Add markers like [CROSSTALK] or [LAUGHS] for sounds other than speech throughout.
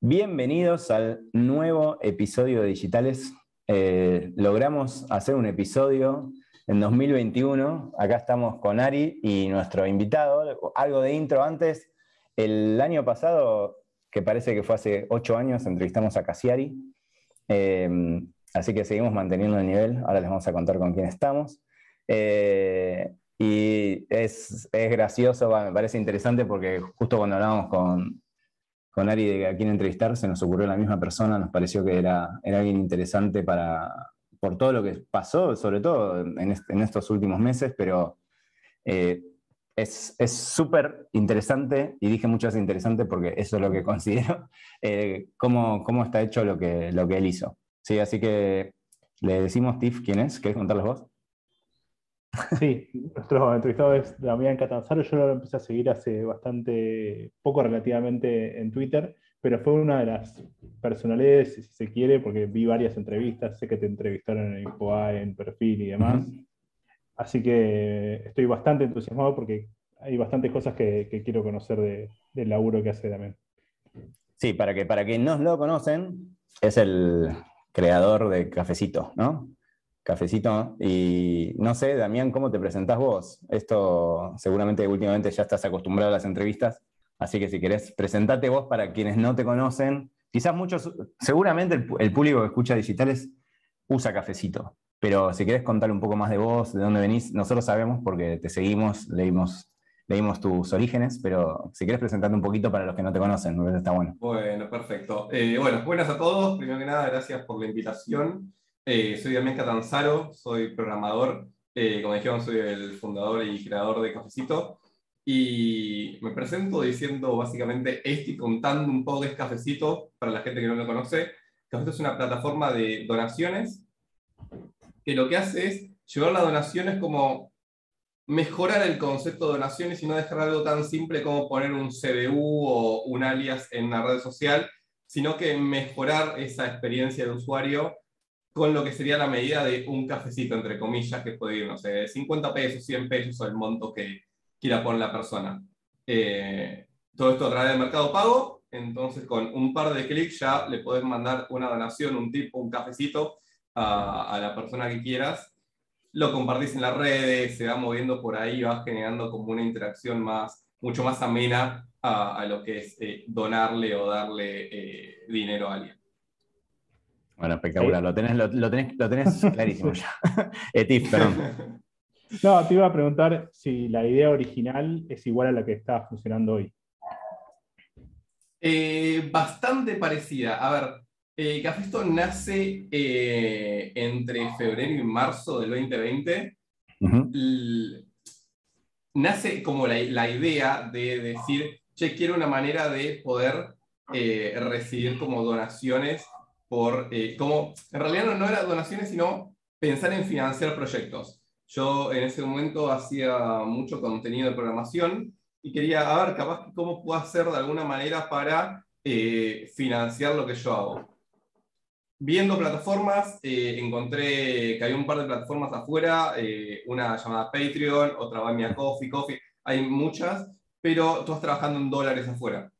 Bienvenidos al nuevo episodio de Digitales. Eh, logramos hacer un episodio en 2021. Acá estamos con Ari y nuestro invitado. Algo de intro antes. El año pasado, que parece que fue hace ocho años, entrevistamos a Casiari. Eh, así que seguimos manteniendo el nivel. Ahora les vamos a contar con quién estamos. Eh, y es, es gracioso, me parece interesante porque justo cuando hablábamos con, con Ari de a quién entrevistar, se nos ocurrió la misma persona, nos pareció que era, era alguien interesante para, por todo lo que pasó, sobre todo en, estos últimos meses, pero eh, es súper interesante, y dije muchas interesante porque eso es lo que [LAUGHS] considero, eh, cómo, cómo, está hecho lo que, lo que él hizo. ¿Sí? Así que le decimos, Tiff, ¿quién es? ¿Querés contarles vos? Sí, nuestro entrevistado es Damián Catanzaro. Yo lo empecé a seguir hace bastante poco relativamente en Twitter, pero fue una de las personalidades, si se quiere, porque vi varias entrevistas, sé que te entrevistaron en InfoA, en Perfil y demás. Así que estoy bastante entusiasmado porque hay bastantes cosas que, quiero conocer del laburo que hace Damián. Sí, para que para quienes no lo conocen, es el creador de Cafecito, ¿no? Cafecito. Y no sé, Damián, ¿cómo te presentás vos? Esto seguramente últimamente ya estás acostumbrado a las entrevistas, así que si querés, presentate vos para quienes no te conocen. Quizás muchos, seguramente el, público que escucha digitales usa cafecito, pero si querés contar un poco más de vos, de dónde venís, nosotros sabemos porque te seguimos, leímos, leímos tus orígenes, pero si querés presentarte un poquito para los que no te conocen, está bueno. Bueno, perfecto. Eh, bueno, buenas a todos. Primero que nada, gracias por la invitación. Eh, soy Damián Catanzaro, soy programador. Eh, como dijeron, soy el fundador y creador de Cafecito. Y me presento diciendo básicamente esto y contando un poco de es Cafecito para la gente que no lo conoce. Cafecito es una plataforma de donaciones que lo que hace es llevar las donaciones como mejorar el concepto de donaciones y no dejar algo tan simple como poner un CBU o un alias en una red social, sino que mejorar esa experiencia de usuario con lo que sería la medida de un cafecito, entre comillas, que puede ir, no sé, 50 pesos, 100 pesos o el monto que quiera poner la persona. Eh, todo esto a través del mercado pago, entonces con un par de clics ya le puedes mandar una donación, un tipo, un cafecito a, la persona que quieras. Lo compartís en las redes, se va moviendo por ahí, va generando como una interacción más, mucho más amena a, lo que es eh, donarle o darle eh, dinero a alguien. Bueno, espectacular, lo tenés, lo, tenés, lo tenés [LAUGHS] clarísimo ya. [LAUGHS] Etif, perdón. [LAUGHS] No, te iba a preguntar si la idea original es igual a la que está funcionando hoy. Eh, bastante parecida. A ver, eh, Cafesto nace eh, entre febrero y marzo del 2020. Nace como la, la, idea de decir, che, quiero una manera de poder recibir como donaciones por eh, como, en realidad no, no era donaciones, sino pensar en financiar proyectos. Yo en ese momento hacía mucho contenido de programación y quería, a ver, capaz cómo puedo hacer de alguna manera para eh, financiar lo que yo hago. Viendo plataformas, eh, encontré que hay un par de plataformas afuera, una llamada Patreon, otra va Mia Coffee, Coffee, hay muchas, pero todas trabajando en dólares afuera.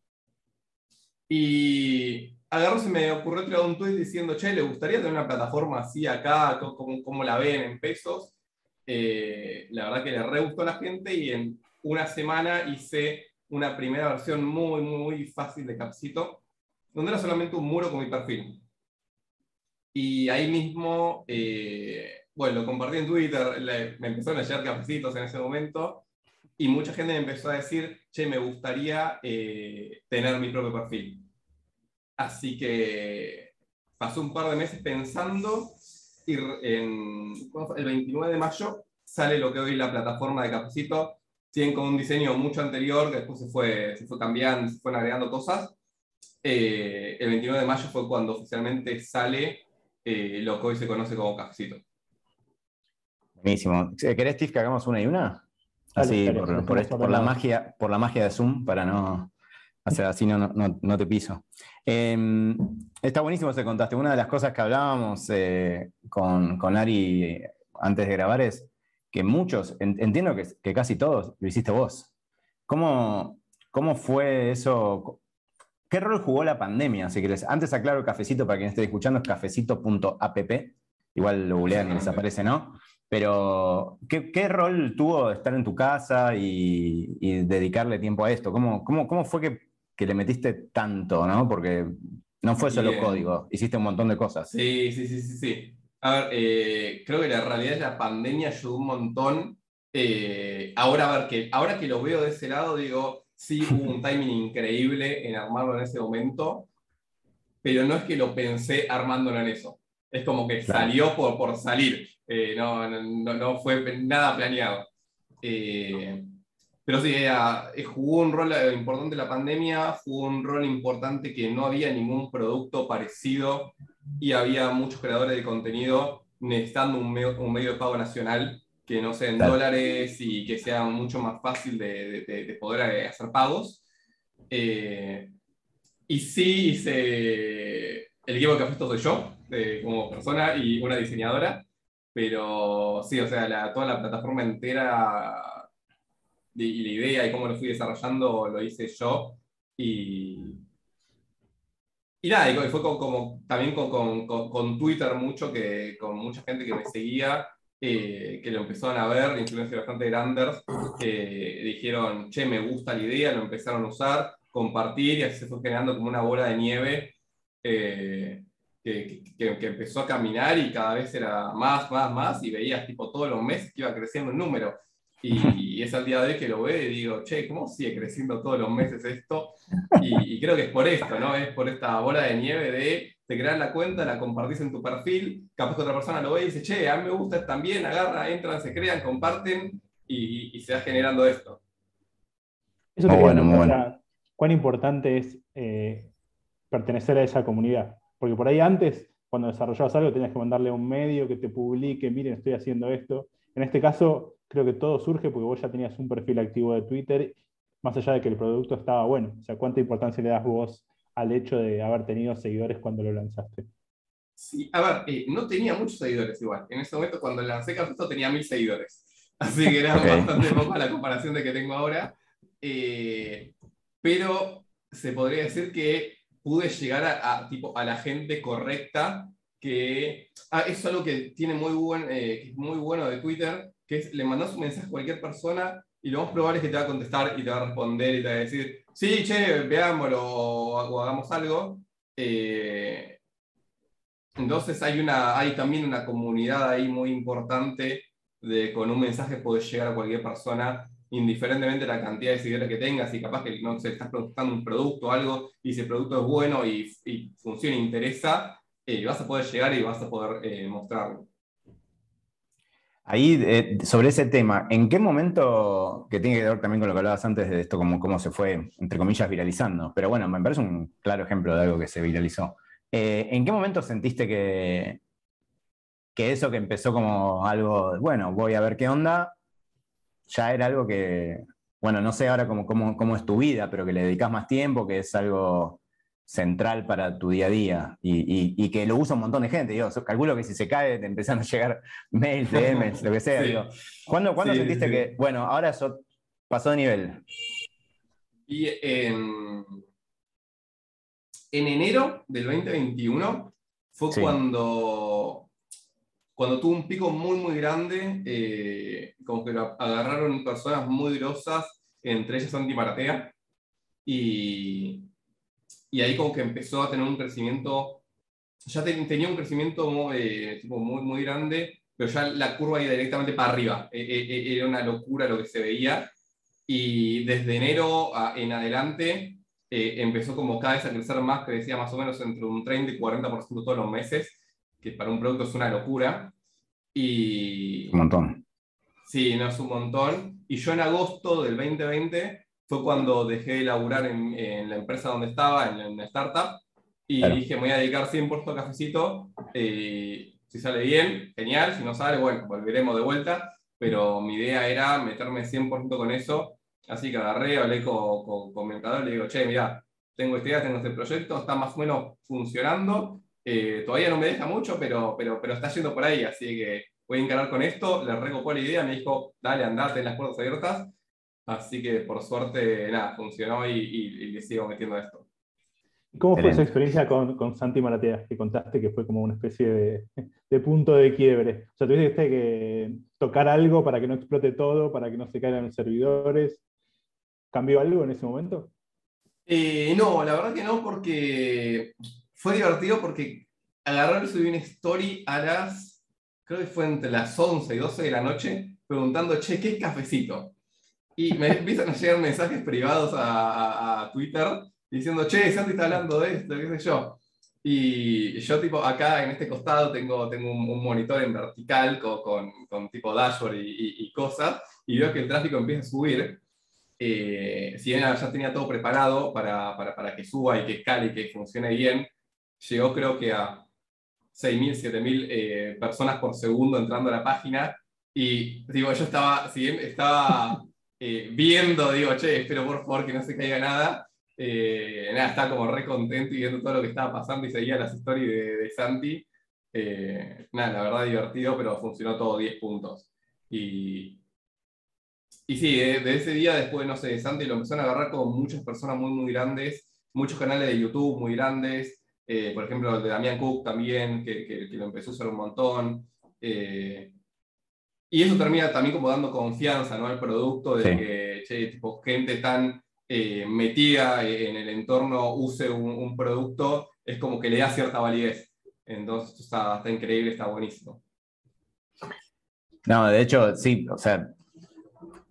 Y agarro se me ocurrió tirar un tweet diciendo, che, ¿le gustaría tener una plataforma así acá? ¿Cómo, la ven en pesos? Eh, la verdad que le re gustó a la gente y en una semana hice una primera versión muy, muy fácil de Capcito, donde era solamente un muro con mi perfil. Y ahí mismo, eh, bueno, lo compartí en Twitter, me empezaron a llegar cafecitos en ese momento, y mucha gente me empezó a decir, che, me gustaría eh, tener mi propio perfil. Así que pasó un par de meses pensando y en, el 29 de mayo sale lo que hoy es la plataforma de Cafecito. Tienen con un diseño mucho anterior que después se fue, se fue cambiando, se fueron agregando cosas. Eh, el 29 de mayo fue cuando oficialmente sale eh, lo que hoy se conoce como Cafecito. Buenísimo. ¿Querés, Steve, que hagamos una y una? Así, por, la magia, por la magia de Zoom, para no, así no, no, te piso. Em, está buenísimo se contaste. Una de las cosas que hablábamos eh, con, con, Ari antes de grabar es que muchos, entiendo que, casi todos lo hiciste vos. ¿Cómo, ¿Cómo fue eso? ¿Qué rol jugó la pandemia? Si querés? Antes aclaro cafecito para quien esté escuchando, es cafecito.app. Igual lo googlean y les aparece, ¿no? Pero, ¿qué, rol tuvo estar en tu casa y, dedicarle tiempo a esto? ¿Cómo, cómo, fue que, le metiste tanto, ¿no? Porque no fue solo código, hiciste un montón de cosas. Sí, sí, sí, sí. sí. A ver, eh, creo que la realidad es la pandemia ayudó un montón. Eh, ahora, a ver, que, ahora que lo veo de ese lado, digo, sí, [LAUGHS] hubo un timing increíble en armarlo en ese momento, pero no es que lo pensé armándolo en eso. Es como que salió por, por salir. Eh, no, no, no, fue nada planeado. Eh, pero sí, eh, jugó un rol importante la pandemia, jugó un rol importante que no había ningún producto parecido y había muchos creadores de contenido necesitando un medio, un medio de pago nacional que no sea en dólares y que sea mucho más fácil de, de, poder hacer pagos. y sí hice el equipo de Café soy yo, como persona y una diseñadora. Pero sí, o sea, toda la plataforma entera y la idea y cómo lo fui desarrollando lo hice yo. Y, y nada, y fue como, también con, con, con, Twitter mucho, que, con mucha gente que me seguía, eh, que lo empezaron a ver, influencias bastante grandes, que dijeron, che, me gusta la idea, lo empezaron a usar, compartir y así se fue generando como una bola de nieve. Eh, que, empezó a caminar y cada vez era más, más, más, y veías tipo todos los meses que iba creciendo el número. Y, es al día de hoy que lo veo y digo, che, ¿cómo sigue creciendo todos los meses esto? Y, creo que es por esto, ¿no? Es por esta bola de nieve de te creas la cuenta, la compartís en tu perfil, capaz que otra persona lo ve y dice, che, a mí me gusta también, agarra, entran, se crean, comparten y, se va generando esto. Eso te bueno, cuán importante es eh, pertenecer a esa comunidad. Porque por ahí antes, cuando desarrollabas algo, tenías que mandarle a un medio que te publique, miren, estoy haciendo esto. En este caso, creo que todo surge porque vos ya tenías un perfil activo de Twitter, más allá de que el producto estaba bueno. O sea, ¿cuánta importancia le das vos al hecho de haber tenido seguidores cuando lo lanzaste? Sí, a ver, eh, no tenía muchos seguidores igual. En ese momento, cuando lancé Cafeto, tenía mil seguidores. [LAUGHS] Así que era bastante poco la comparación de que tengo ahora. Eh, pero se podría decir que pude llegar a, tipo, a la gente correcta que... Ah, es algo que tiene muy, buen, eh, muy bueno de Twitter, que es le mandas un mensaje a cualquier persona y lo más probable es que te va a contestar y te va a responder y te va a decir, sí, che, veámoslo o, hagamos algo. Eh, entonces hay, una, hay también una comunidad ahí muy importante de con un mensaje puedes llegar a cualquier persona indiferentemente de la cantidad de seguidores que tengas, y capaz que no se estás produciendo un producto o algo, y el producto es bueno y, y funciona e interesa, eh, vas a poder llegar y vas a poder eh, mostrarlo. Ahí, eh, sobre ese tema, ¿en qué momento, que tiene que ver también con lo que hablabas antes de esto, como cómo se fue, entre comillas, viralizando? Pero bueno, me parece un claro ejemplo de algo que se viralizó. ¿En qué momento sentiste que, que eso que empezó como algo, bueno, voy a ver qué onda, ya era algo que, bueno, no sé ahora cómo, cómo, es tu vida, pero que le dedicas más tiempo, que es algo central para tu día a día y, que lo usa un montón de gente. Yo calculo que si se cae te empiezan a llegar [LAUGHS] mails, DMs, lo que sea. [LAUGHS] ¿Cuándo, sentiste que, bueno, ahora eso pasó de nivel? Y en, en enero del 2021 fue cuando cuando tuvo un pico muy, muy grande, eh, como que lo agarraron personas muy grosas, entre ellas Santi Maratea, y, y ahí como que empezó a tener un crecimiento, ya tenía un crecimiento eh, tipo muy, muy grande, pero ya la curva iba directamente para arriba, e, e, e, era una locura lo que se veía, y desde enero en adelante eh, empezó como cada vez a crecer más, crecía más o menos entre un 30 y 40% todos los meses, que para un producto es una locura. Y, un montón. Sí, no es un montón. Y yo en agosto del 2020 fue cuando dejé de laburar en, la empresa donde estaba, en, una startup, y dije, me voy a dedicar 100% a cafecito. Eh, si sale bien, genial. Si no sale, bueno, volveremos de vuelta. Pero mi idea era meterme 100% con eso. Así que agarré, hablé con, con, con mi y le digo, che, mira, tengo esta idea, tengo este proyecto, está más o menos funcionando. Eh, todavía no me deja mucho, pero, pero, pero está yendo por ahí, así que voy a encarar con esto. Le recopó la idea, me dijo, dale, andate en las puertas abiertas. Así que por suerte, nada, funcionó y, le sigo metiendo esto. ¿Cómo fue esa experiencia con, con, Santi Maratea, que contaste que fue como una especie de, punto de quiebre? O sea, tuviste que tocar algo para que no explote todo, para que no se caigan los servidores. ¿Cambió algo en ese momento? Eh, no, la verdad que no, porque fue divertido porque agarrar y subí una story a las, creo que fue entre las 11 y 12 de la noche, preguntando, che, ¿qué es cafecito? Y me empiezan a llegar mensajes privados a Twitter diciendo, che, Santi está hablando de esto, qué sé yo. Y yo, tipo, acá en este costado tengo, tengo un, monitor en vertical con, con, tipo dashboard y, y, cosas, y veo que el tráfico empieza a subir. Eh, si bien ya tenía todo preparado para, para, para, que suba y que escale y que funcione bien, llegó creo que a 6.000, 7.000 eh, personas por segundo entrando a la página. Y digo, yo estaba, si bien estaba eh, viendo, digo, che, espero por favor que no se caiga nada, eh, nada, estaba como re contento y viendo todo lo que estaba pasando y seguía las historias de, de Santi. Eh, nada, la verdad divertido, pero funcionó todo 10 puntos. Y, y sí, de, ese día después, no sé, Santi lo empezaron a agarrar con muchas personas muy, muy grandes, muchos canales de YouTube muy grandes, eh, por ejemplo el de Damián Cook también, que, que, lo empezó a usar un montón. Y eso termina también como dando confianza ¿no? al producto de que, che, tipo, gente tan eh, metida en el entorno use un, producto, es como que le da cierta validez. Entonces está, está increíble, está buenísimo. No, de hecho, sí, o sea,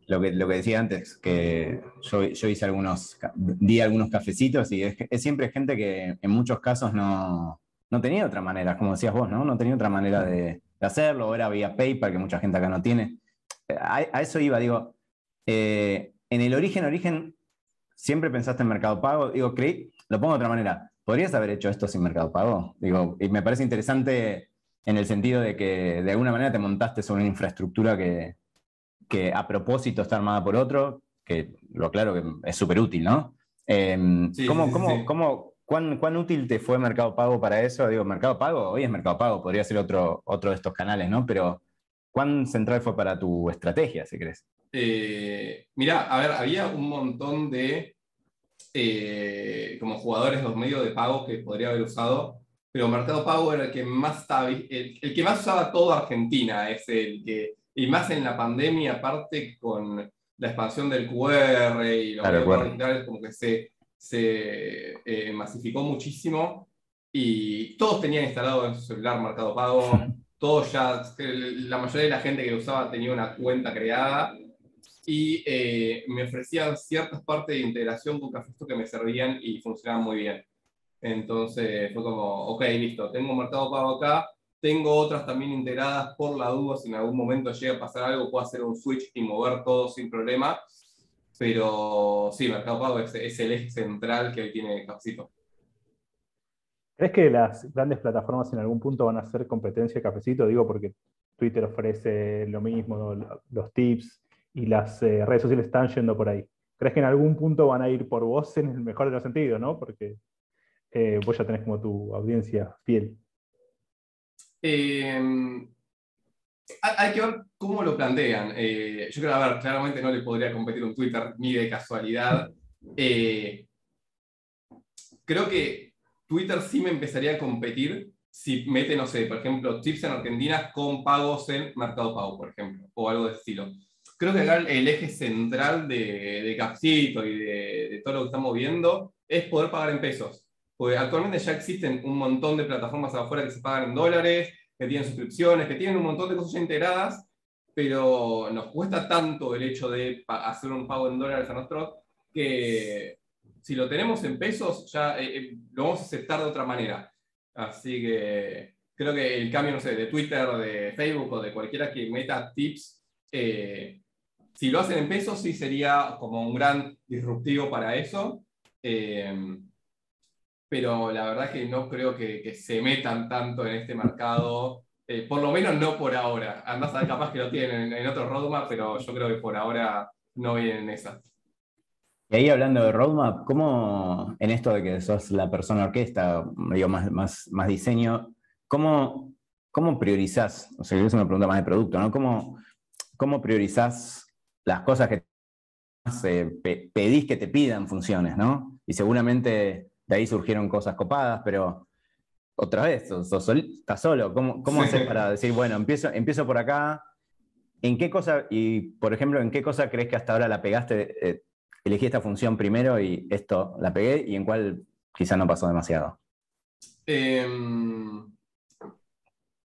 lo que, lo que decía antes, que yo, yo, hice algunos, di algunos cafecitos y es, siempre gente que en muchos casos no, no, tenía otra manera, como decías vos, ¿no? No tenía otra manera de, hacerlo, era vía PayPal, que mucha gente acá no tiene. A, eso iba, digo, eh, en el origen, origen, siempre pensaste en Mercado Pago. Digo, creí, lo pongo de otra manera. ¿Podrías haber hecho esto sin Mercado Pago? Digo, y me parece interesante en el sentido de que de alguna manera te montaste sobre una infraestructura que, que a propósito está armada por otro, que lo aclaro que es súper útil, ¿no? Em, ¿cómo, cómo, cuán, cuán, útil te fue Mercado Pago para eso? Digo, Mercado Pago, hoy es Mercado Pago, podría ser otro, otro de estos canales, ¿no? Pero ¿cuán central fue para tu estrategia, si crees? Eh, mira, a ver, había un montón de eh, como jugadores de los medios de pago que podría haber usado, pero Mercado Pago era el que más estaba, el, que más usaba toda Argentina, es el que, y más en la pandemia, aparte con la expansión del QR y los medios digitales, como que se, se eh, masificó muchísimo y todos tenían instalado en su celular Mercado Pago, [LAUGHS] todos ya, la mayoría de la gente que lo usaba tenía una cuenta creada y eh, me ofrecían ciertas partes de integración con Cafesto que me servían y funcionaban muy bien. Entonces fue como, ok, listo, tengo Mercado Pago acá, tengo otras también integradas por la duda, si en algún momento llega a pasar algo, puedo hacer un switch y mover todo sin problema. Pero sí, Mercado Pago es, es el eje central que hoy tiene Cafecito. ¿Crees que las grandes plataformas en algún punto van a hacer competencia de Cafecito? Digo, porque Twitter ofrece lo mismo, los tips, y las eh, redes sociales están yendo por ahí. ¿Crees que en algún punto van a ir por vos en el mejor de los sentidos, ¿no? Porque eh, vos ya tenés como tu audiencia fiel. Em, hay que ver cómo lo plantean. Eh, yo creo, a ver, claramente no le podría competir un Twitter ni de casualidad. creo que Twitter sí me empezaría a competir si mete, no sé, por ejemplo, tips en Argentina con pagos en Mercado Pago, por ejemplo, o algo de estilo creo que acá el eje central de, de Capcito y de, todo lo que estamos viendo es poder pagar en pesos. Porque actualmente ya existen un montón de plataformas afuera que se pagan en dólares, que tienen suscripciones, que tienen un montón de cosas ya integradas, pero nos cuesta tanto el hecho de hacer un pago en dólares a nosotros que si lo tenemos en pesos ya eh, eh, lo vamos a aceptar de otra manera. Así que creo que el cambio, no sé, de Twitter, de Facebook o de cualquiera que meta tips, eh, si lo hacen en pesos, sí sería como un gran disruptivo para eso. Eh, pero la verdad que no creo que, se metan tanto en este mercado, eh, por lo menos no por ahora. Andás a ver, capaz que lo tienen en, otro roadmap, pero yo creo que por ahora no vienen en esa. Y ahí hablando de roadmap, ¿cómo en esto de que sos la persona orquesta, digo, más, más, más diseño, ¿cómo, cómo priorizás? O sea, es una pregunta más de producto, ¿no? ¿Cómo, cómo priorizás las cosas que eh, pedís que te pidan funciones, ¿no? Y seguramente de ahí surgieron cosas copadas, pero otra vez, estás solo. ¿Cómo, cómo haces para decir, bueno, empiezo, empiezo por acá? ¿En qué cosa, y por ejemplo, en qué cosa crees que hasta ahora la pegaste? Eh, elegí esta función primero y esto la pegué, y en cuál quizá no pasó demasiado. Em,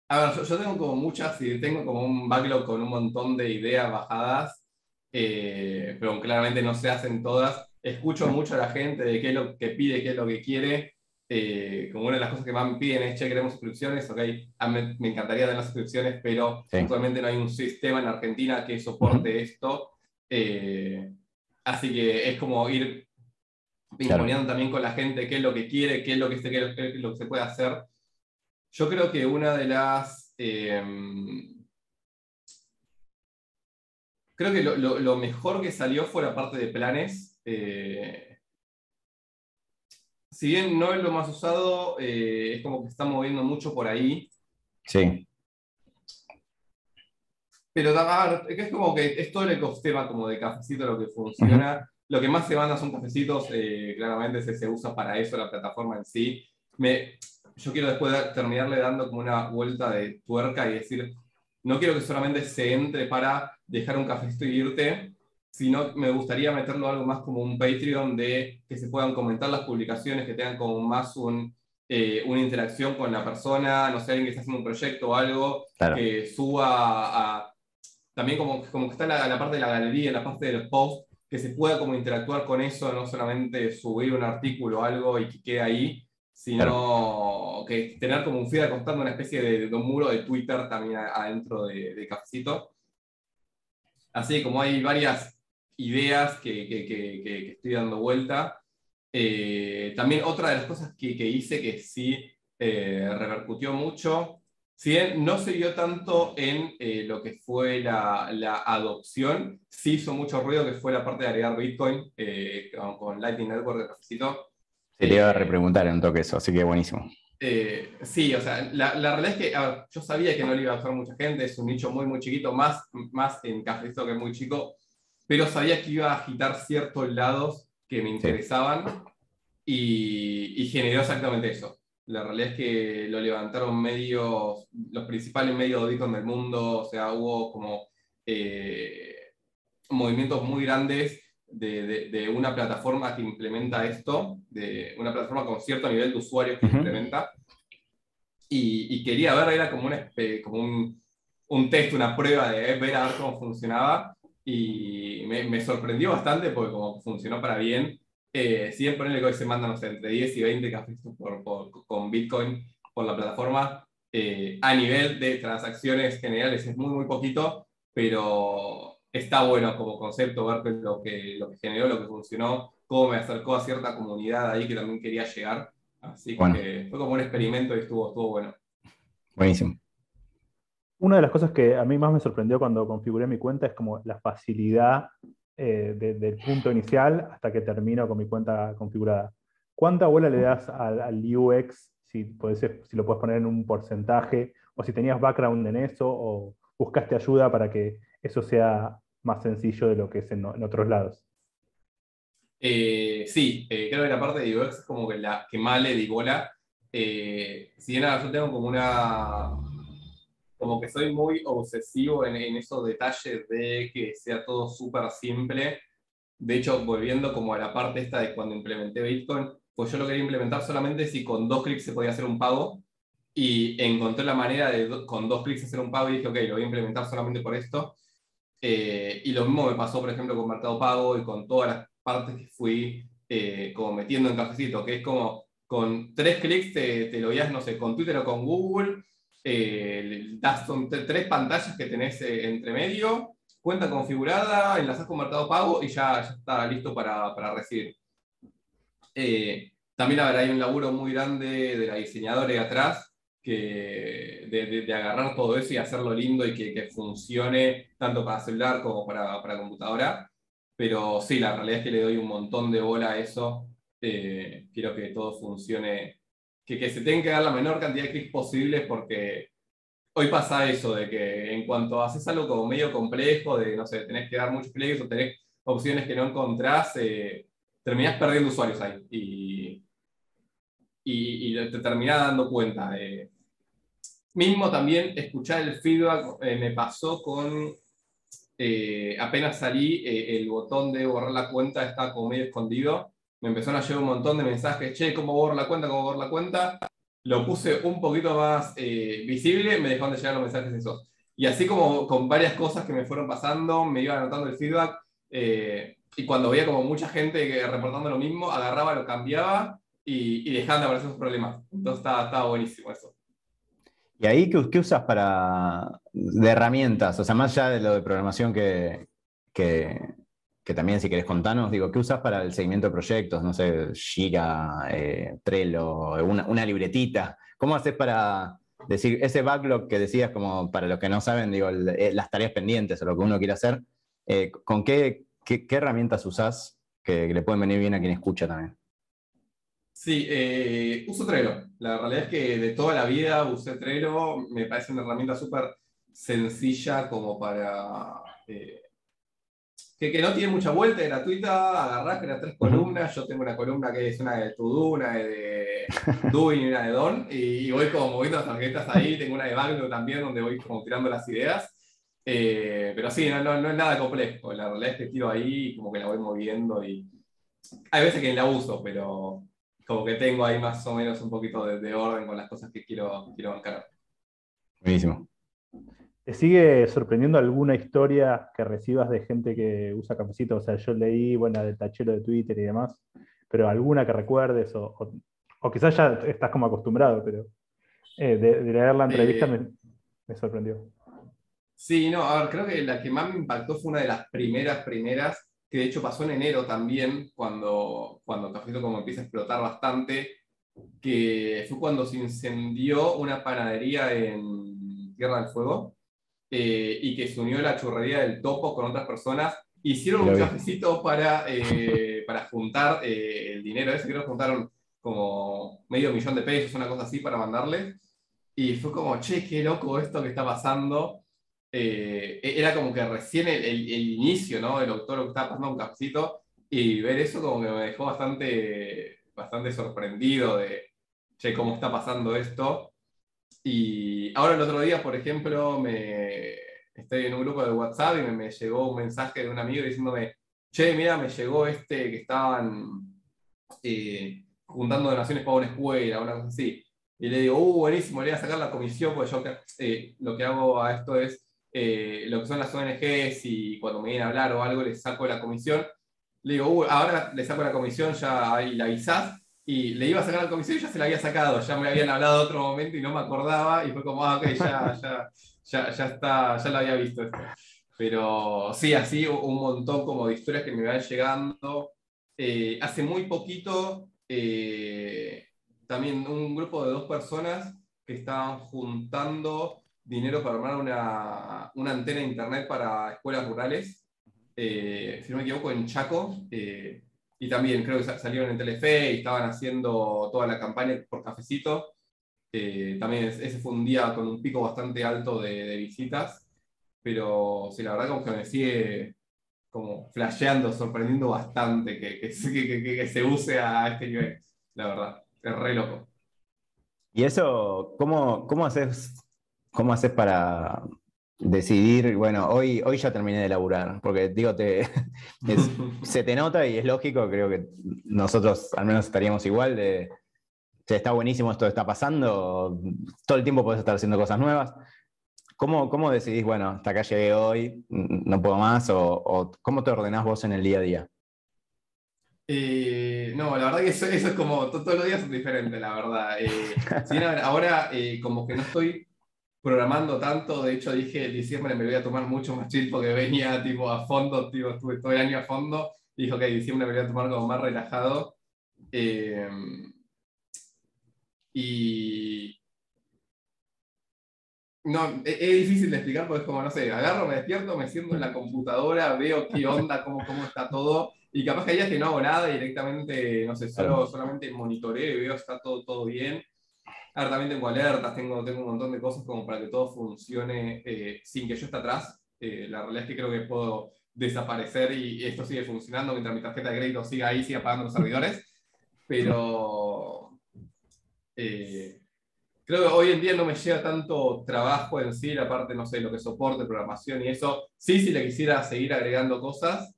a ver, yo, tengo como muchas, y tengo como un backlog con un montón de ideas bajadas, eh, pero claramente no se hacen todas. Escucho mucho a la gente de qué es lo que pide, qué es lo que quiere, eh, como una de las cosas que más me piden es, che, queremos suscripciones, ok, me, me, encantaría tener las suscripciones, pero actualmente no hay un sistema en Argentina que soporte esto. Eh, así que es como ir pimponeando también con la gente qué es lo que quiere, qué es lo que se, qué lo que se puede hacer. Yo creo que una de las... Em, creo que lo, lo, mejor que salió fue la parte de planes. Eh, si bien no es lo más usado, eh, es como que está moviendo mucho por ahí. Sí. Pero es como que es todo el ecosistema como de cafecito lo que funciona. Lo que más se manda son cafecitos, eh, claramente se, se, usa para eso la plataforma en sí. Me, yo quiero después terminarle dando como una vuelta de tuerca y decir, no quiero que solamente se entre para dejar un cafecito y irte, sino me gustaría meterlo algo más como un Patreon de que se puedan comentar las publicaciones, que tengan como más un, eh, una interacción con la persona, no sé, alguien que está haciendo un proyecto o algo, que suba a, también como, como que está en la, parte de la galería, en la parte de los posts, que se pueda como interactuar con eso, no solamente subir un artículo o algo y que quede ahí, sino que tener como un feed acostando una especie de, un muro de Twitter también adentro de, de Cafecito. Así como hay varias ideas que, estoy dando vuelta. Eh, también otra de las cosas que, hice que sí eh, repercutió mucho, si bien no se vio tanto en eh, lo que fue la, adopción, sí hizo mucho ruido que fue la parte de agregar Bitcoin con, Lightning Network de Cafecito. Se te iba a repreguntar en un toque eso, así que buenísimo. sí, o sea, la, realidad es que yo sabía que no le iba a usar mucha gente, es un nicho muy, muy chiquito, más, más en Cafecito que muy chico, pero sabía que iba a agitar ciertos lados que me interesaban y, generó exactamente eso. La realidad es que lo levantaron medios, los principales medios de Bitcoin del mundo, o sea, hubo como eh, movimientos muy grandes de, de, una plataforma que implementa esto, de una plataforma con cierto nivel de usuarios que implementa. Y, y, quería ver, era como, una, como un, un test, una prueba de ver a ver cómo funcionaba y me, sorprendió bastante porque como funcionó para bien, eh, si bien ponerle que hoy se mandan, entre 10 y 20 cafés por, con Bitcoin por la plataforma, eh, a nivel de transacciones generales es muy, muy poquito, pero está bueno como concepto ver lo que, lo que generó, lo que funcionó, cómo me acercó a cierta comunidad ahí que también quería llegar. Así que fue como un experimento y estuvo, estuvo bueno. Buenísimo. Una de las cosas que a mí más me sorprendió cuando configuré mi cuenta es como la facilidad eh, del punto inicial hasta que termino con mi cuenta configurada. ¿Cuánta bola le das al, UX, si, si lo puedes poner en un porcentaje, o si tenías background en eso, o buscaste ayuda para que eso sea más sencillo de lo que es en, otros lados? Eh, sí, eh, creo que la parte de UX es como que la que más le di bola. si bien yo tengo como una, como que soy muy obsesivo en, esos detalles de que sea todo súper simple. De hecho, volviendo como a la parte esta de cuando implementé Bitcoin, pues yo lo quería implementar solamente si con dos clics se podía hacer un pago y encontré la manera de con dos clics hacer un pago y dije, ok, lo voy a implementar solamente por esto. Eh, y lo mismo me pasó, por ejemplo, con Mercado Pago y con todas las partes que fui eh, como metiendo en cafecito, que es como con tres clics te, te lo veías, no sé, con Twitter o con Google, eh, son tres pantallas que tenés eh, entre medio, cuenta configurada, enlazás con Mercado Pago y ya, está listo para, para recibir. Eh, también hay un laburo muy grande de la diseñadora de atrás, que, de, de, agarrar todo eso y hacerlo lindo y que, que funcione tanto para celular como para, para, computadora. Pero sí, la realidad es que le doy un montón de bola a eso. quiero que todo funcione que, se tienen que dar la menor cantidad de clics posibles porque hoy pasa eso, de que en cuanto haces algo como medio complejo, de, no sé, tenés que dar muchos clics o tenés opciones que no encontrás, eh, terminás perdiendo usuarios ahí. Y, y, te terminás dando cuenta. Eh. Mismo también escuchar el feedback eh, me pasó con, eh, apenas salí, el botón de borrar la cuenta está como medio escondido. Me empezaron a llegar un montón de mensajes, che, ¿cómo borro la cuenta? ¿Cómo borro la cuenta? Lo puse un poquito más visible, me dejaron de llegar los mensajes esos. Y así como con varias cosas que me fueron pasando, me iba anotando el feedback. y cuando veía como mucha gente reportando lo mismo, agarraba, lo cambiaba y, y dejaban de aparecer esos problemas. Entonces estaba, buenísimo eso. ¿Y ahí qué, usas para de herramientas? O sea, más allá de lo de programación que, que, que, también si querés contarnos, digo, ¿qué usas para el seguimiento de proyectos? No sé, Gira, eh, Trello, una, una, libretita. ¿Cómo haces para decir ese backlog que decías, como para los que no saben, digo, eh, las tareas pendientes o lo que uno quiere hacer? Eh, ¿Con qué, qué, herramientas usás que le pueden venir bien a quien escucha también? Sí, eh, uso Trello. La realidad es que de toda la vida usé Trello. Me parece una herramienta súper sencilla como para... que, no tiene mucha vuelta, es gratuita, agarrás, creas tres columnas. Yo tengo una columna que es una de To una de [LAUGHS] Doing y una de Don. Y, voy como moviendo las tarjetas ahí. Tengo una de Backlog también donde voy como tirando las ideas. Eh, pero sí, no, no, no, es nada complejo. La realidad es que tiro ahí y como que la voy moviendo. y Hay veces que la uso, pero como que tengo ahí más o menos un poquito de, orden con las cosas que quiero, quiero bancar. Buenísimo. ¿Te sigue sorprendiendo alguna historia que recibas de gente que usa cafecito? O sea, yo leí, bueno, del tachero de Twitter y demás, pero alguna que recuerdes o, o, quizás ya estás como acostumbrado, pero eh, de, leer la entrevista me, me, sorprendió. Sí, no, a ver, creo que la que más me impactó fue una de las primeras, primeras, que de hecho pasó en enero también, cuando, cuando Cafecito como empieza a explotar bastante, que fue cuando se incendió una panadería en Tierra del Fuego eh, y que se unió la churrería del topo con otras personas. Hicieron un cafecito para, eh, para juntar eh, el dinero ese, creo que juntaron como medio millón de pesos, una cosa así, para mandarle. Y fue como, che, qué loco esto que está pasando. Eh, e-, era como que recién el, el, inicio, ¿no? El doctor que estaba pasando un cafecito y ver eso como que me dejó bastante, bastante sorprendido de, che, cómo está pasando esto. Y ahora el otro día, por ejemplo, me, estoy en un grupo de WhatsApp y me, llegó un mensaje de un amigo diciéndome, che, mira, me llegó este que estaban eh, juntando donaciones para una escuela, una cosa así. Y le digo, uh, buenísimo, le voy a sacar la comisión, porque yo eh, lo que hago a esto es eh, lo que son las ONGs y cuando me vienen a hablar o algo les saco la comisión, le digo, uh, ahora le saco la comisión, ya ahí la avisás, y le iba a sacar la comisión y ya se la había sacado, ya me habían hablado otro momento y no me acordaba, y fue como, ah, ok, ya, ya, ya, ya está, ya lo había visto esto. Pero sí, así un montón como de historias que me van llegando. Eh, hace muy poquito, eh, también un grupo de dos personas que estaban juntando dinero para armar una, una antena de internet para escuelas rurales, eh, si no me equivoco, en Chaco. Y también creo que salieron en Telefe y estaban haciendo toda la campaña por cafecito. También ese fue un día con un pico bastante alto de, visitas, pero sí, la verdad como que me sigue como flasheando, sorprendiendo bastante que, que, que, que, se use a este nivel, la verdad, es re loco. ¿Y eso, cómo, cómo haces ¿Cómo haces para decidir, bueno, hoy, hoy ya terminé de laburar? Porque digo, te, [LAUGHS] [LAUGHS] se te nota y es lógico, creo que nosotros al menos estaríamos igual de, está buenísimo esto está pasando, todo el tiempo puedes estar haciendo cosas nuevas. ¿Cómo, ¿Cómo, decidís, bueno, hasta acá llegué hoy, no puedo más? O, cómo te ordenás vos en el día a día? Eh, no, la verdad que eso, es como, todos los días es diferente, la verdad. Eh, ahora eh, como que no estoy programando tanto, de hecho dije en diciembre me voy a tomar mucho más chill porque venía tipo a fondo, tipo, estuve todo el año a fondo, dijo que en diciembre me voy a tomar como más relajado. Eh, y no, es, difícil de explicar porque es como, no sé, agarro, me despierto, me siento en la computadora, veo qué onda, cómo, cómo está todo, y capaz que hay días que no hago nada directamente, no sé, solo, solamente monitoreo y veo está todo, todo bien. Ahora también tengo alertas, tengo, tengo un montón de cosas como para que todo funcione eh, sin que yo esté atrás. Eh, la realidad es que creo que puedo desaparecer y esto sigue funcionando mientras mi tarjeta de crédito siga ahí, siga pagando los servidores. Pero, Eh, creo que hoy en día no me llega tanto trabajo en sí, la parte, no sé, lo que soporte, programación y eso. Sí, si le quisiera seguir agregando cosas,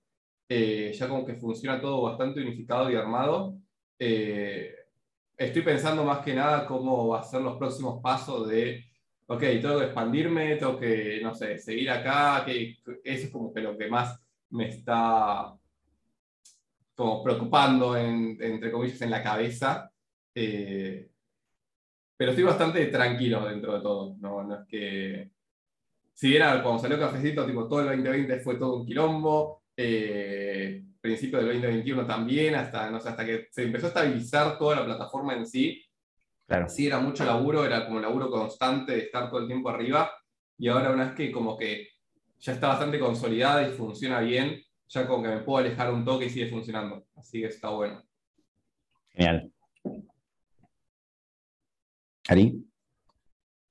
eh, ya como que funciona todo bastante unificado y armado. Eh, estoy pensando más que nada cómo va a ser los próximos pasos de, ok, tengo que expandirme, tengo que, no sé, seguir acá, que eso es como que lo que más me está como preocupando, entre comillas, en la cabeza. Eh, pero estoy bastante tranquilo dentro de todo. No, es que. Si bien cuando salió Cafecito, tipo, todo el 2020 fue todo un quilombo. Eh, principio del 2021 también, hasta, no sé, hasta que se empezó a estabilizar toda la plataforma en sí. Claro. Sí, era mucho laburo, era como laburo constante de estar todo el tiempo arriba. Y ahora, una vez que como que ya está bastante consolidada y funciona bien, ya como que me puedo alejar un toque y sigue funcionando. Así que está bueno. Genial. ¿Ari?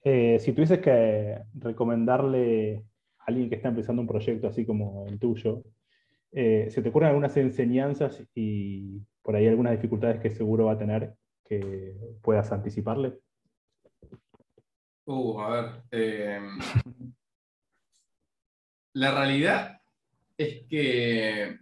Eh, si tuvieses que recomendarle a alguien que está empezando un proyecto así como el tuyo, eh, ¿se te ocurren algunas enseñanzas y por ahí algunas dificultades que seguro va a tener que puedas anticiparle? Uh, a ver. Eh, la realidad es que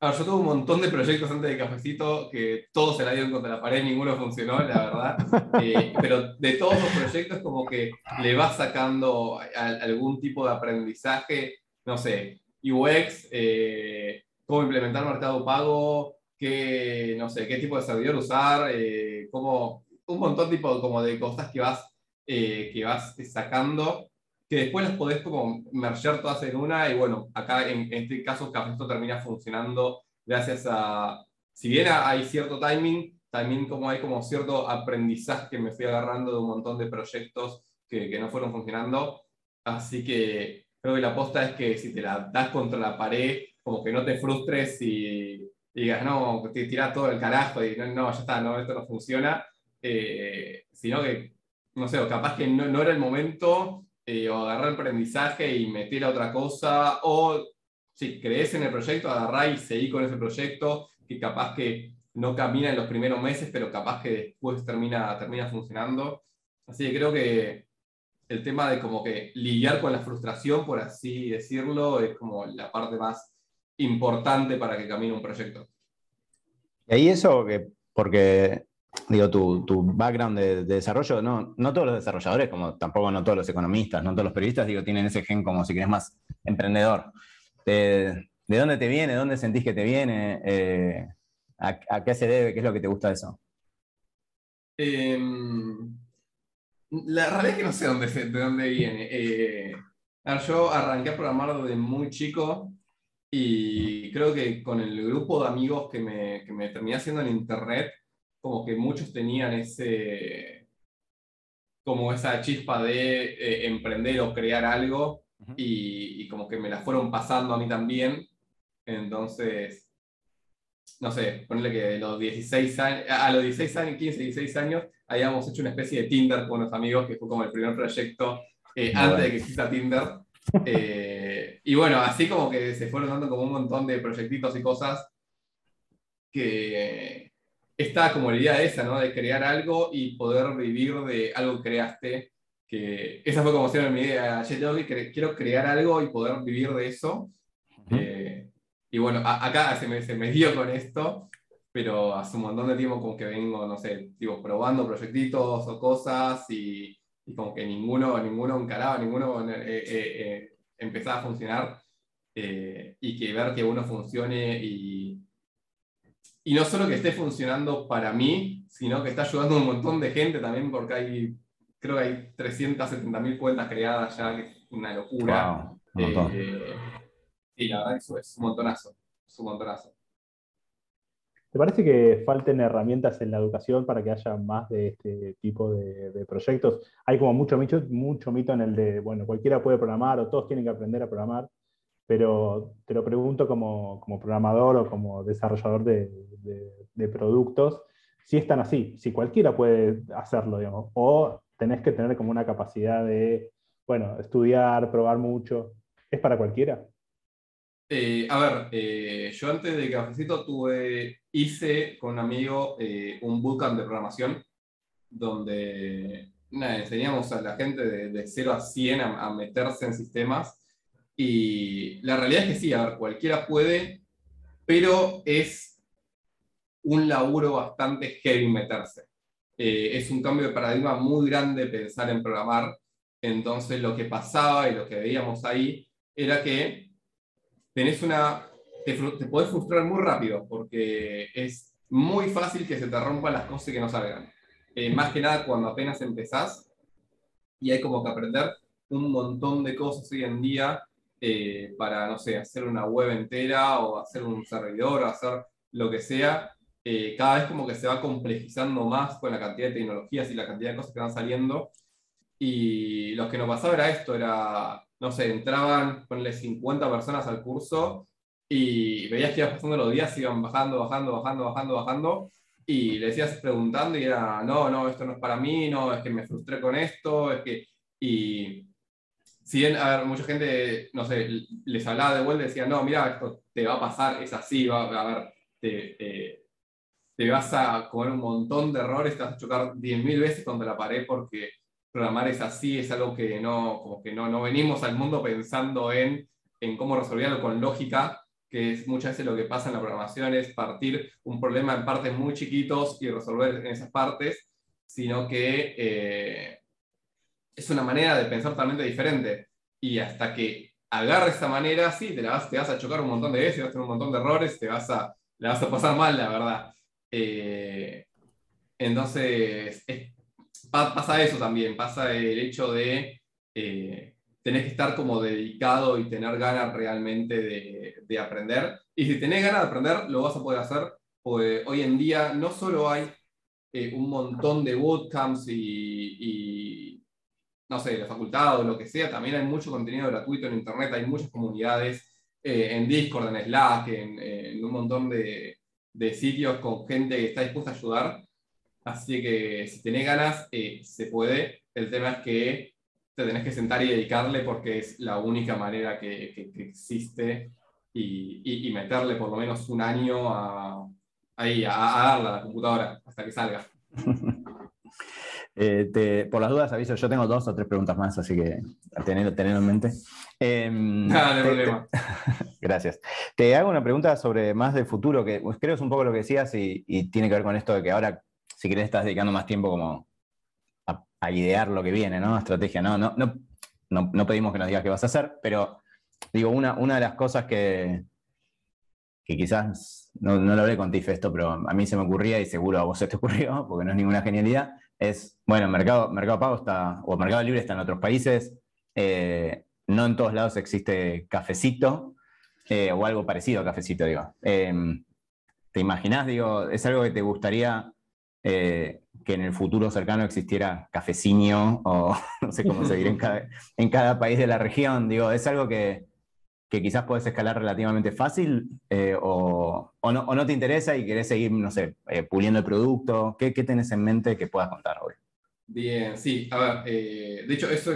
yo tuve un montón de proyectos antes de Cafecito que todos se la dieron contra la pared, ninguno funcionó, la verdad. Eh, pero de todos los proyectos, como que le vas sacando algún tipo de aprendizaje, no sé, UX, eh, cómo implementar mercado pago, qué, no sé, qué tipo de servidor usar, eh, cómo, un montón tipo, como de cosas que vas, que vas sacando que después las podés como merger todas en una. Y bueno, acá en, este caso esto termina funcionando gracias a, si bien hay cierto timing, también como hay como cierto aprendizaje que me fui agarrando de un montón de proyectos que, que no fueron funcionando, así que creo que la aposta es que si te la das contra la pared, como que no te frustres y, digas, no, te tiras todo el carajo y no, no, ya está, no, esto no funciona, eh, sino que, no sé, capaz que no, no era el momento eh, o agarrar el aprendizaje y meter a otra cosa, o si crees en el proyecto, agarrar y seguir con ese proyecto, que capaz que no camina en los primeros meses, pero capaz que después termina, termina funcionando. Así que creo que el tema de como que lidiar con la frustración, por así decirlo, es como la parte más importante para que camine un proyecto. Y ahí eso, que, porque digo, tu, tu background de, desarrollo, no, no todos los desarrolladores, como tampoco no todos los economistas, no todos los periodistas, digo, tienen ese gen como si querés más emprendedor. ¿De, dónde te viene? ¿Dónde sentís que te viene? Eh, a, qué se debe? ¿Qué es lo que te gusta de eso? Em, la realidad es que no sé dónde, de dónde viene. Eh, yo arranqué a programar desde muy chico y creo que con el grupo de amigos que me, que me terminé haciendo en internet, como que muchos tenían ese, como esa chispa de eh, emprender o crear algo y, como que me la fueron pasando a mí también. Entonces, no sé, ponerle que a los 16 años, a los 16 años, 15, 16 años, habíamos hecho una especie de Tinder con los amigos, que fue como el primer proyecto eh, antes de que exista Tinder. Eh, y bueno, así como que se fueron dando como un montón de proyectitos y cosas que, está como la idea esa, ¿no? De crear algo y poder vivir de algo que creaste. Que esa fue como siempre mi idea. que quiero crear algo y poder vivir de eso. Eh, y bueno, acá se me, se me dio con esto, pero hace un montón de tiempo como que vengo, no sé, digo, probando proyectitos o cosas y, y como que ninguno, ninguno encaraba, ninguno eh, eh, empezaba a funcionar. y que ver que uno funcione y, y no solo que esté funcionando para mí, sino que está ayudando a un montón de gente también, porque hay, creo que hay 370.000 cuentas creadas ya, que es una locura. Eh, y la verdad, eso es un montonazo. Es un montonazo. ¿Te parece que falten herramientas en la educación para que haya más de este tipo de, proyectos? Hay como mucho mito, mucho mito en el de, bueno, cualquiera puede programar o todos tienen que aprender a programar pero te lo pregunto como, programador o como desarrollador de, productos, si están así, si cualquiera puede hacerlo, digamos, o tenés que tener como una capacidad de, bueno, estudiar, probar mucho, ¿es para cualquiera? Eh, a ver, eh, yo antes de Cafecito tuve, hice con un amigo eh, un bootcamp de programación donde enseñamos a la gente de, 0 a 100 a, meterse en sistemas y la realidad es que sí, a ver, cualquiera puede, pero es un laburo bastante heavy meterse. es un cambio de paradigma muy grande pensar en programar, entonces lo que pasaba y lo que veíamos ahí era que tenés una, te, te podés frustrar muy rápido porque es muy fácil que se te rompan las cosas y que no salgan. Eh, más que nada cuando apenas empezás y hay como que aprender un montón de cosas hoy en día eh, para, no sé, hacer una web entera o hacer un servidor o hacer lo que sea. Eh, cada vez como que se va complejizando más con la cantidad de tecnologías y la cantidad de cosas que van saliendo. Y lo que nos pasaba era esto, era no sé, entraban, ponle 50 personas al curso y veías que iban pasando los días, iban bajando, bajando, bajando, bajando, bajando, y le decías preguntando y era, no, no, esto no es para mí, no, es que me frustré con esto, es que, y si bien, a ver, mucha gente, no sé, les hablaba de vuelta y decía, no, mira, esto te va a pasar, es así, va a ver, te, te vas a comer un montón de errores, te vas a chocar 10.000 veces contra la pared porque programar es así, es algo que no, como que no, no venimos al mundo pensando en, en cómo resolverlo con lógica, que es muchas veces lo que pasa en la programación, es partir un problema en partes muy chiquitos y resolver en esas partes, sino que eh, es una manera de pensar totalmente diferente. Y hasta que agarres esa manera, sí, te, la vas, te vas a chocar un montón de veces, vas a tener un montón de errores, te vas a, la vas a pasar mal, la verdad. Eh, entonces, es pasa eso también, pasa el hecho de eh, tener que estar como dedicado y tener ganas realmente de, de, aprender. Y si tenés ganas de aprender, lo vas a poder hacer, porque hoy en día no solo hay eh, un montón de bootcamps y, no sé, la facultad o lo que sea, también hay mucho contenido gratuito en Internet, hay muchas comunidades eh, en Discord, en Slack, en, en un montón de, de sitios con gente que está dispuesta a ayudar Así que si tenés ganas, eh, se puede. El tema es que te tenés que sentar y dedicarle porque es la única manera que, existe y, meterle por lo menos un año a, ahí, a, darle a la computadora hasta que salga. [LAUGHS] Eh, por las dudas, aviso, yo tengo dos o tres preguntas más, así que tenerlo, en mente. Eh, [LAUGHS] no, hay problema. [LAUGHS] gracias. Te hago una pregunta sobre más del futuro, que creo es un poco lo que decías y, y, tiene que ver con esto de que ahora si querés, estás dedicando más tiempo como a, idear lo que viene, ¿no? Estrategia, no, no, no, no, pedimos que nos digas qué vas a hacer, pero digo, una, una de las cosas que, que quizás, no, no lo hablé con Tiff esto, pero a mí se me ocurría y seguro a vos se te ocurrió, [LAUGHS] porque no es ninguna genialidad, es, bueno, Mercado, mercado Pago está, o Mercado Libre está en otros países, eh, no en todos lados existe cafecito, eh, o algo parecido a cafecito, digo. Eh, ¿Te imaginás, digo, es algo que te gustaría eh, que en el futuro cercano existiera cafecinio o [LAUGHS] no sé cómo se dirá en cada, país de la región. Digo, es algo que, quizás puedes escalar relativamente fácil eh, o, no, te interesa y querés seguir, no sé, eh, puliendo el producto. ¿Qué, ¿Qué, tenés en mente que puedas contar hoy? Bien, sí, a ver, de hecho eso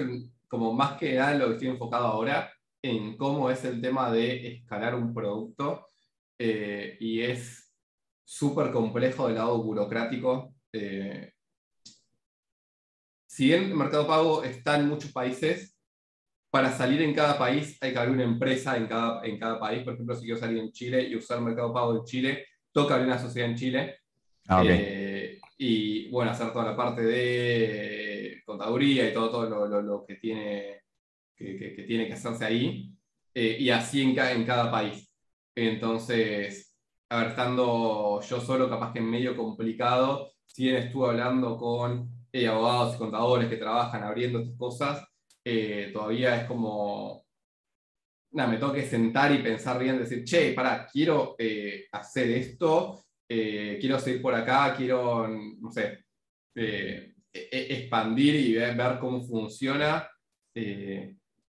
como más que nada lo que estoy enfocado ahora en cómo es el tema de escalar un producto y es súper complejo del lado burocrático. Eh, si bien el mercado pago está en muchos países, para salir en cada país hay que abrir una empresa en cada, en cada país. Por ejemplo, si quiero salir en Chile y usar mercado pago en Chile, toca abrir una sociedad en Chile. Ah, eh, y bueno, hacer toda la parte de contaduría y todo, todo lo, lo, que, tiene, que, que, tiene que hacerse ahí. Eh, y así en, en cada país. Entonces, a ver, estando yo solo, capaz que en medio complicado, si bien estuve hablando con eh, abogados y contadores que trabajan abriendo estas cosas, eh, todavía es como, nada, me tengo que sentar y pensar bien, decir, che, pará, quiero eh, hacer esto, quiero seguir por acá, quiero, no sé, e, e, expandir y ver, cómo funciona.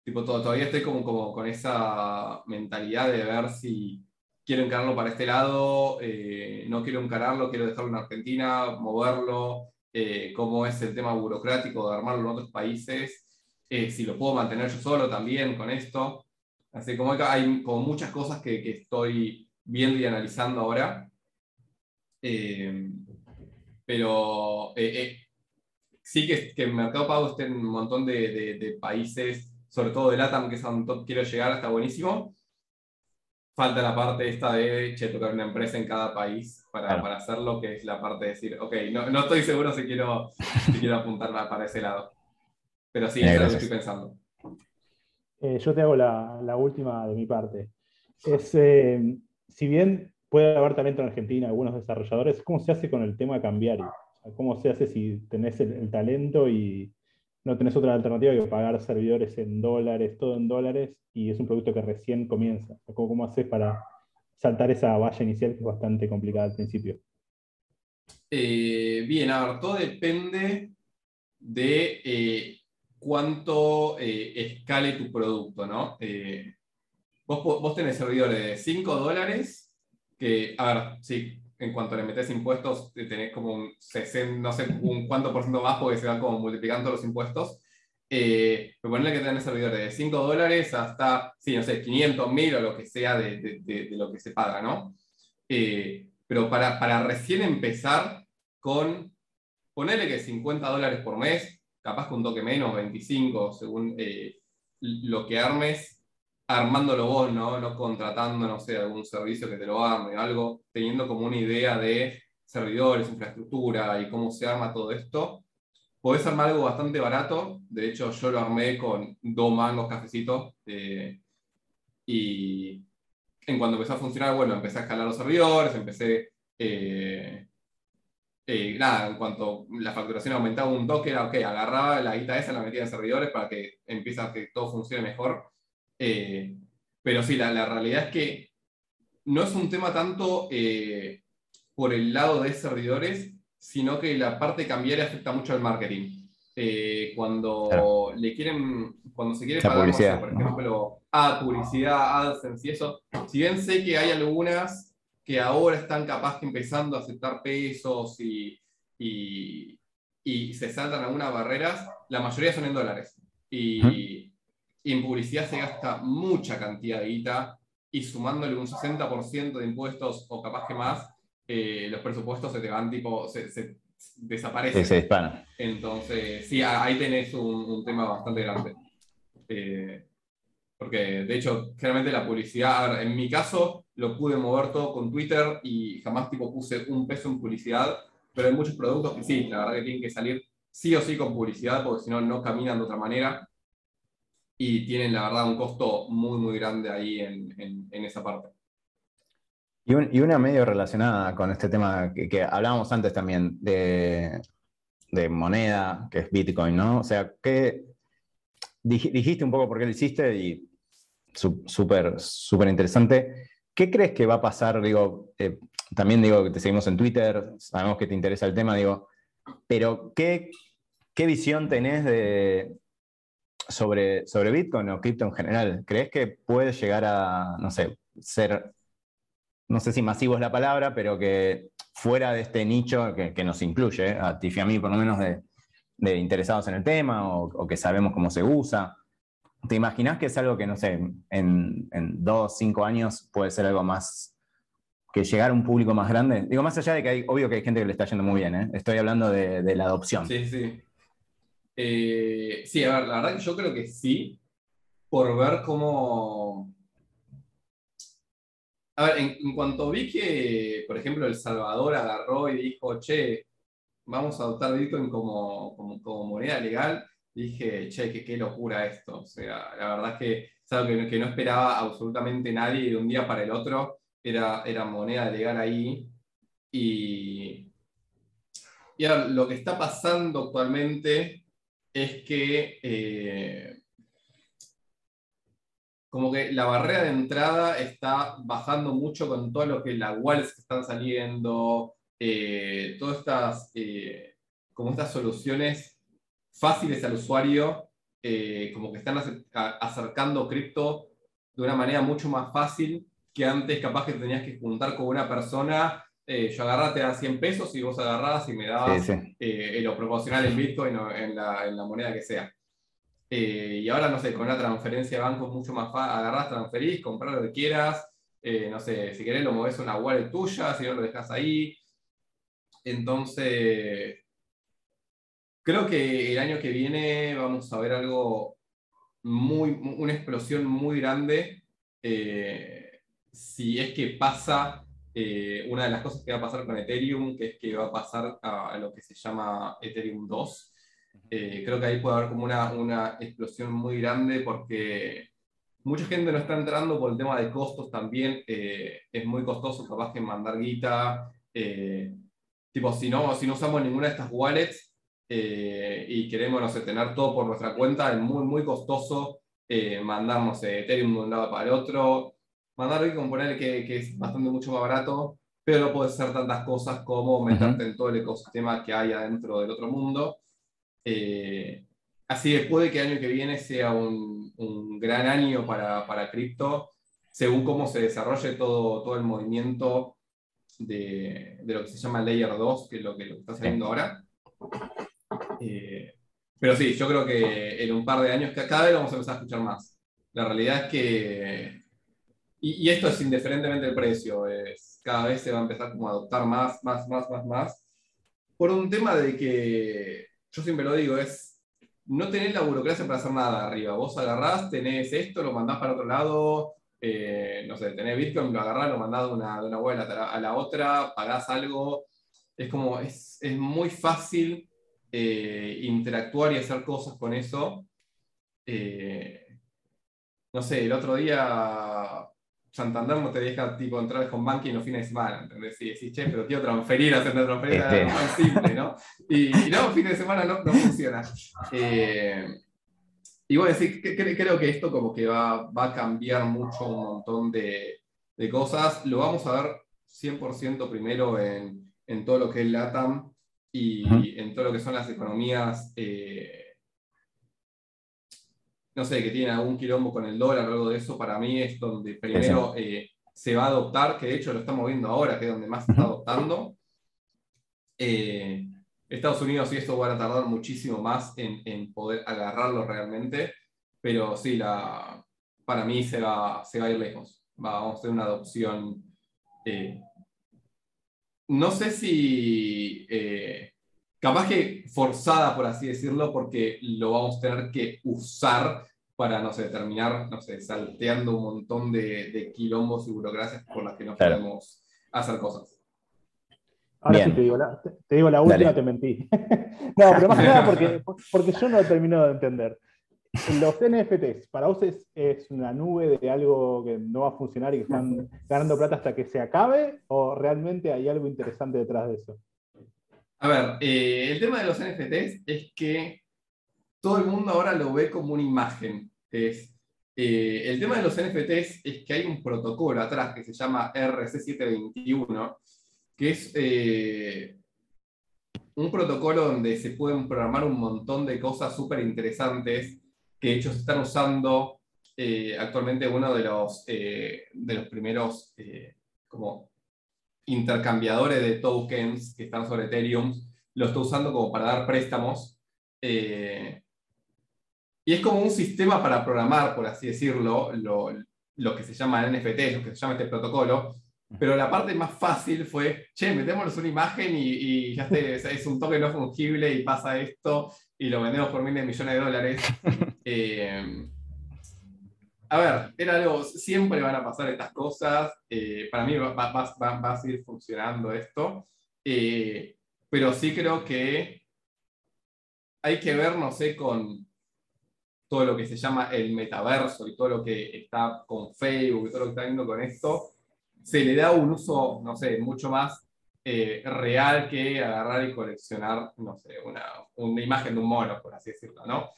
tipo, todavía estoy como, como con esa mentalidad de ver si quiero encararlo para este lado, eh, no quiero encararlo, quiero dejarlo en Argentina, moverlo, eh, cómo es el tema burocrático de armarlo en otros países, eh, si lo puedo mantener yo solo también con esto. Así como hay como muchas cosas que, que estoy viendo y analizando ahora. Eh, pero sí que, que el Mercado Pago esté en un montón de, de, países, sobre todo de LATAM, que es a donde quiero llegar, está buenísimo. Falta la parte esta de, che, tocar una empresa en cada país para, para hacerlo, que es la parte de decir, ok, no, no estoy seguro si quiero, si quiero apuntar para ese lado. Pero sí, es lo que estoy pensando. Eh, yo te hago la, la, última de mi parte. Es, eh, si bien puede haber talento en Argentina, algunos desarrolladores, ¿cómo se hace con el tema cambiario? ¿Cómo se hace si tenés el, talento y no tenés otra alternativa que pagar servidores en dólares, todo en dólares, y es un producto que recién comienza? ¿Cómo, haces para saltar esa valla inicial que es bastante complicada al principio? Eh, bien, a ver, todo depende de cuánto eh, escale tu producto, ¿no? Eh, vos, vos, tenés servidores de 5 dólares, que, a ver, sí, en cuanto le metes impuestos, tenés como un 60, no sé un cuánto por ciento más, porque se van como multiplicando los impuestos. Eh, pero ponerle que tenés servidores de 5 dólares hasta, sí, no sé, 500 mil o lo que sea de, de, de, lo que se paga, ¿no? Eh, pero para, para recién empezar con, ponerle que 50 dólares por mes, capaz que un toque menos, 25, según eh, lo que armes, armándolo vos, ¿no? No contratando, no sé, algún servicio que te lo arme, algo, teniendo como una idea de servidores, infraestructura y cómo se arma todo esto. Podés armar algo bastante barato, de hecho yo lo armé con dos mangos cafecitos eh, y en cuanto empezó a funcionar, bueno, empecé a escalar los servidores, empecé eh, eh, nada, en cuanto la facturación aumentaba un toque, era, ok, agarraba la guita esa, la metía en servidores para que empiece a que todo funcione mejor. Eh, pero sí, la, la, realidad es que no es un tema tanto eh, por el lado de servidores, sino que la parte cambiaria afecta mucho al marketing. cuando le quieren, cuando se quiere pagar, por ejemplo, a publicidad, AdSense y eso, si bien sé que hay algunas que ahora están capaz que empezando a aceptar pesos y, y, y se saltan algunas barreras, la mayoría son en dólares. Y, y, en publicidad se gasta mucha cantidad de guita y sumándole un 60% de impuestos o capaz que más, eh, los presupuestos se te van tipo, se, se desaparecen. se disparan. Entonces, sí, ahí tenés un, un tema bastante grande. Eh, porque de hecho, generalmente la publicidad, en mi caso, lo pude mover todo con Twitter y jamás tipo puse un peso en publicidad, pero hay muchos productos que sí, la verdad que tienen que salir sí o sí con publicidad, porque si no, no caminan de otra manera y tienen la verdad un costo muy, muy grande ahí en, en, esa parte. Y, una medio relacionada con este tema que, que hablábamos antes también de, de, moneda, que es Bitcoin, ¿no? O sea, ¿qué, dijiste un poco por qué lo hiciste y súper, súper interesante. ¿Qué crees que va a pasar? Digo, eh, también digo que te seguimos en Twitter, sabemos que te interesa el tema, digo, pero ¿qué, qué visión tenés de, sobre, sobre Bitcoin o cripto en general? ¿Crees que puede llegar a, no sé, ser, no sé si masivo es la palabra, pero que fuera de este nicho que, que nos incluye, a ti y a mí por lo menos de, de interesados en el tema o, o, que sabemos cómo se usa? ¿Te imaginas que es algo que, no sé, en, en dos, cinco años puede ser algo más que llegar a un público más grande? Digo, más allá de que hay, obvio que hay gente que le está yendo muy bien, ¿eh? estoy hablando de, de, la adopción. Sí, sí. Eh, sí, a ver, la verdad que yo creo que sí, por ver cómo... A ver, en, cuanto vi que, por ejemplo, El Salvador agarró y dijo, che, vamos a adoptar Bitcoin como, como, moneda legal, dije, che, qué, locura esto. O sea, la verdad es que es que, no esperaba absolutamente nadie de un día para el otro era, era moneda legal ahí. Y, y ahora, lo que está pasando actualmente es que eh, como que la barrera de entrada está bajando mucho con todo lo que las wallets están saliendo, eh, todas estas, eh, como estas soluciones fáciles al usuario, como que están acercando cripto de una manera mucho más fácil que antes. Capaz que tenías que juntar con una persona, eh, yo agarraba, te da 100 pesos y vos agarrabas y me dabas sí, sí. Eh, lo proporcional en Bitcoin o en la, en la, moneda que sea. Eh, y ahora, no sé, con una transferencia de banco mucho más fácil, agarrás, transferís, comprar lo que quieras, no sé, si querés lo moves a una wallet tuya, si no lo dejas ahí. Entonces, creo que el año que viene vamos a ver algo muy, una explosión muy grande. Si es que pasa una de las cosas que va a pasar con Ethereum, que es que va a pasar a lo que se llama Ethereum 2, eh, creo que ahí puede haber como una, una, explosión muy grande porque mucha gente no está entrando por el tema de costos también. Eh, es muy costoso capaz que mandar guita. Eh, tipo, si no, si no usamos ninguna de estas wallets y queremos, no sé, tener todo por nuestra cuenta, es muy, muy costoso mandar, no sé, Ethereum de un lado para el otro. Mandar Bitcoin, poner que, que es bastante mucho más barato, pero no puede ser tantas cosas como meterte en todo el ecosistema que hay adentro del otro mundo. Eh, así que puede que el año que viene sea un, un gran año para, para cripto, según cómo se desarrolle todo, todo el movimiento de, de, lo que se llama Layer 2, que es lo que, lo está saliendo ahora. Eh, pero sí, yo creo que en un par de años cada vez lo vamos a empezar a escuchar más. La realidad es que, y, y esto es indiferentemente del precio, es, cada vez se va a empezar como a adoptar más, más, más, más, más, por un tema de que yo siempre lo digo, es no tener la burocracia para hacer nada arriba. Vos agarrás, tenés esto, lo mandás para otro lado, eh, no sé, tenés Bitcoin, lo agarrás, lo mandás de una, de una web a la, otra, pagás algo. Es como, es, es muy fácil eh, interactuar y hacer cosas con eso. Eh, no sé, el otro día Santander no te deja tipo, entrar con banking los fines de semana, ¿entendés? Y decís, che, pero quiero transferir, hacer una transferencia este. es simple, ¿no? Y, no, fines de semana no, no funciona. Eh, y bueno, sí, creo que esto como que va, va a cambiar mucho un montón de, de cosas. Lo vamos a ver 100% primero en, en, todo lo que es LATAM y en todo lo que son las economías eh, no sé, que tiene algún quilombo con el dólar o algo de eso, para mí es donde primero eh, se va a adoptar, que de hecho lo estamos viendo ahora, que es donde más se está adoptando. Eh, Estados Unidos y esto van a tardar muchísimo más en, poder agarrarlo realmente, pero sí, la, para mí se va, se va a ir lejos. vamos a tener una adopción. Eh, no sé si capaz que forzada, por así decirlo, porque lo vamos a tener que usar para, no sé, terminar, no sé, salteando un montón de, de quilombos y burocracias por las que no podemos hacer cosas. Ahora sí te digo, la, te digo la última, te mentí. [LAUGHS] no, pero más que nada porque, [LAUGHS] porque yo no lo termino de entender. Los NFTs, ¿para vos es, es, una nube de algo que no va a funcionar y que están [LAUGHS] ganando plata hasta que se acabe? ¿O realmente hay algo interesante detrás de eso? A ver, eh, el tema de los NFTs es que todo el mundo ahora lo ve como una imagen. Eh, el tema de los NFTs es que hay un protocolo atrás que se llama RC721, que es eh, un protocolo donde se pueden programar un montón de cosas súper interesantes que de hecho se están usando actualmente uno de los, de los primeros como intercambiadores de tokens que están sobre Ethereum, lo está usando como para dar préstamos. Eh, y es como un sistema para programar, por así decirlo, lo, lo, que se llama NFT, lo que se llama este protocolo. Pero la parte más fácil fue, che, metémonos una imagen y, y ya es un token no fungible y pasa esto y lo vendemos por miles de millones de dólares. [LAUGHS] Eh, a ver, era algo, siempre van a pasar estas cosas, eh, para mí va, a seguir funcionando esto, eh, pero sí creo que hay que ver, no sé, con todo lo que se llama el metaverso y todo lo que está con Facebook y todo lo que está viendo con esto, se le da un uso, no sé, mucho más eh, real que agarrar y coleccionar, no sé, una, una, imagen de un mono, por así decirlo, ¿no?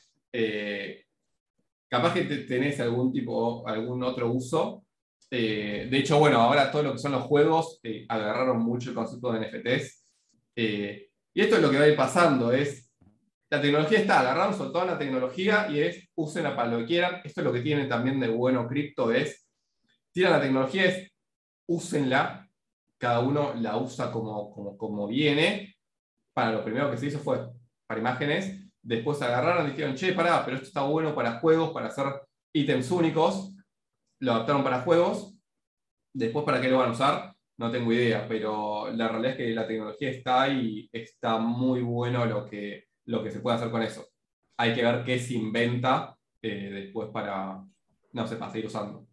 Capaz que tenés algún tipo, algún otro uso. Eh, de hecho, bueno, ahora todo lo que son los juegos eh, agarraron mucho el concepto de NFTs. Eh, y esto es lo que va a ir pasando, es, la tecnología está, agarrando toda la tecnología y es, úsenla para lo que quieran. Esto es lo que tiene también de bueno cripto, es, tiran la tecnología, es, úsenla, cada uno la usa como, como, como viene. Para lo primero que se hizo fue para imágenes, después agarraron y dijeron, che, pará, pero esto está bueno para juegos, para hacer ítems únicos, lo adaptaron para juegos, después para qué lo van a usar, no tengo idea, pero la realidad es que la tecnología está y está muy bueno lo que, lo que se puede hacer con eso. Hay que ver qué se inventa eh, después para, no sé, para seguir usando.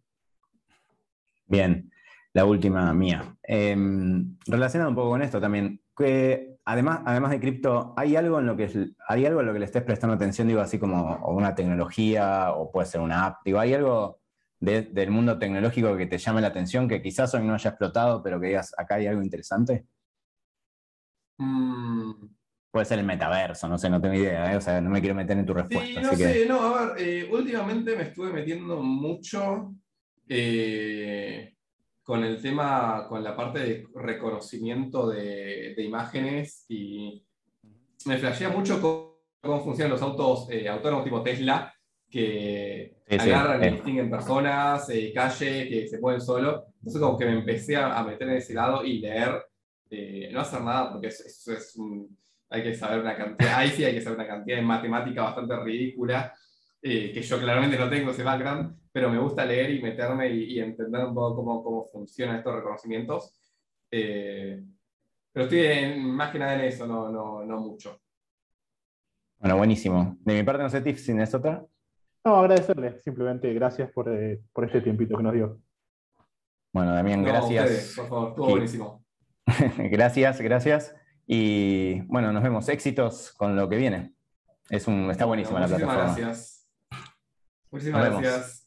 Bien, la última mía. Em, relacionado un poco con esto también, que además, además de cripto, ¿hay algo, en lo que, ¿hay algo en lo que le estés prestando atención, digo, así como una tecnología o puede ser una app? Digo, ¿hay algo del mundo tecnológico que te llame la atención, que quizás hoy no haya explotado, pero que digas, acá hay algo interesante? Mm. Puede ser el metaverso, no sé, no tengo idea, ¿eh? o sea, no me quiero meter en tu respuesta. Sí, no sé, no, a ver, eh, últimamente me estuve metiendo mucho eh, con el tema, con la parte de reconocimiento de, imágenes y me flashea mucho cómo, cómo funcionan los autos autónomos tipo Tesla, que agarran y distinguen personas, eh, calle, que se pueden solo. Entonces como que me empecé a, meter en ese lado y leer, eh, no hacer nada, porque eso, es un, hay que saber una cantidad, ahí sí hay que saber una cantidad de matemática bastante ridícula, eh, que yo claramente no tengo ese background, pero me gusta leer y meterme y, entender un poco cómo, cómo funcionan estos reconocimientos. pero estoy más que nada en eso, no, no, no mucho. Bueno, buenísimo. De mi parte, no sé, Tiff, si es otra. No, agradecerle, simplemente gracias por, eh, por este tiempito que nos dio. Bueno, Damián, gracias. por favor, estuvo buenísimo. [LAUGHS] gracias, gracias. Y bueno, nos vemos. Éxitos con lo que viene. Es un, está buenísima la plataforma. Muchísimas gracias. Muchísimas gracias.